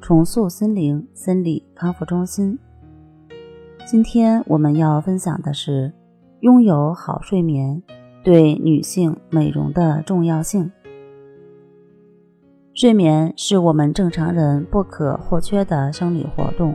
重塑心灵心理康复中心。今天我们要分享的是拥有好睡眠对女性美容的重要性。睡眠是我们正常人不可或缺的生理活动，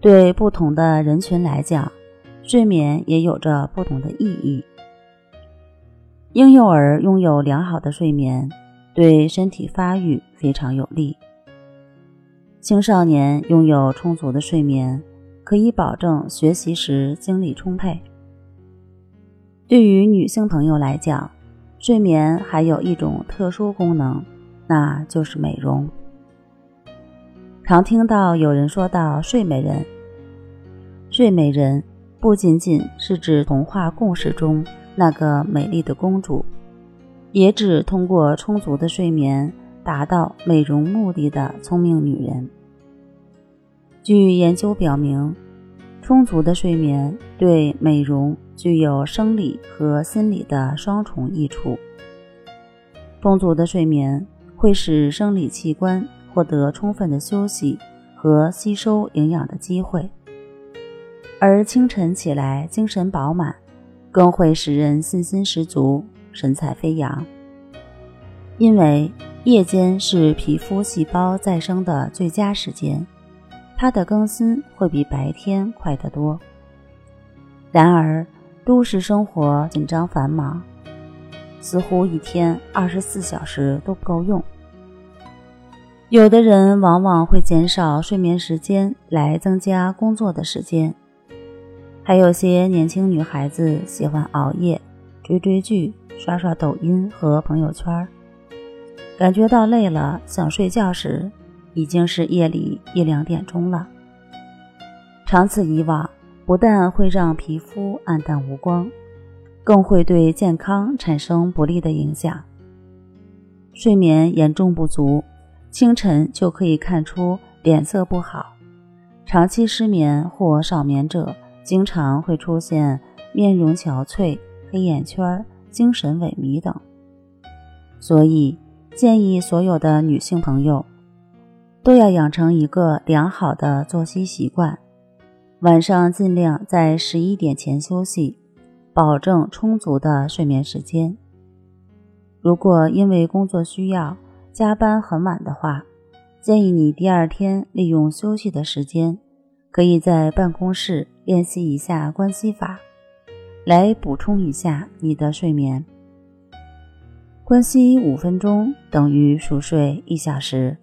对不同的人群来讲，睡眠也有着不同的意义。婴幼儿拥有良好的睡眠，对身体发育非常有利。青少年拥有充足的睡眠，可以保证学习时精力充沛。对于女性朋友来讲，睡眠还有一种特殊功能，那就是美容。常听到有人说到“睡美人”，“睡美人”不仅仅是指童话故事中那个美丽的公主，也指通过充足的睡眠。达到美容目的的聪明女人。据研究表明，充足的睡眠对美容具有生理和心理的双重益处。充足的睡眠会使生理器官获得充分的休息和吸收营养的机会，而清晨起来精神饱满，更会使人信心十足、神采飞扬。因为夜间是皮肤细胞再生的最佳时间，它的更新会比白天快得多。然而，都市生活紧张繁忙，似乎一天二十四小时都不够用。有的人往往会减少睡眠时间来增加工作的时间，还有些年轻女孩子喜欢熬夜、追追剧、刷刷抖音和朋友圈。感觉到累了，想睡觉时，已经是夜里一两点钟了。长此以往，不但会让皮肤暗淡无光，更会对健康产生不利的影响。睡眠严重不足，清晨就可以看出脸色不好。长期失眠或少眠者，经常会出现面容憔悴、黑眼圈、精神萎靡等。所以。建议所有的女性朋友都要养成一个良好的作息习惯，晚上尽量在十一点前休息，保证充足的睡眠时间。如果因为工作需要加班很晚的话，建议你第二天利用休息的时间，可以在办公室练习一下关系法，来补充一下你的睡眠。关息五分钟等于熟睡一小时，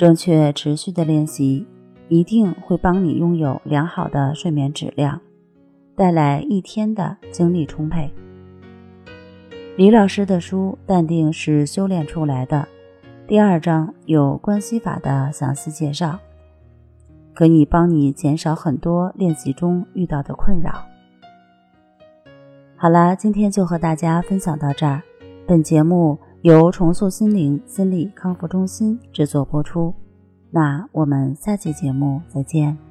正确持续的练习一定会帮你拥有良好的睡眠质量，带来一天的精力充沛。李老师的书《淡定是修炼出来的》第二章有关系法的详细介绍，可以帮你减少很多练习中遇到的困扰。好啦，今天就和大家分享到这儿。本节目由重塑心灵心理康复中心制作播出，那我们下期节目再见。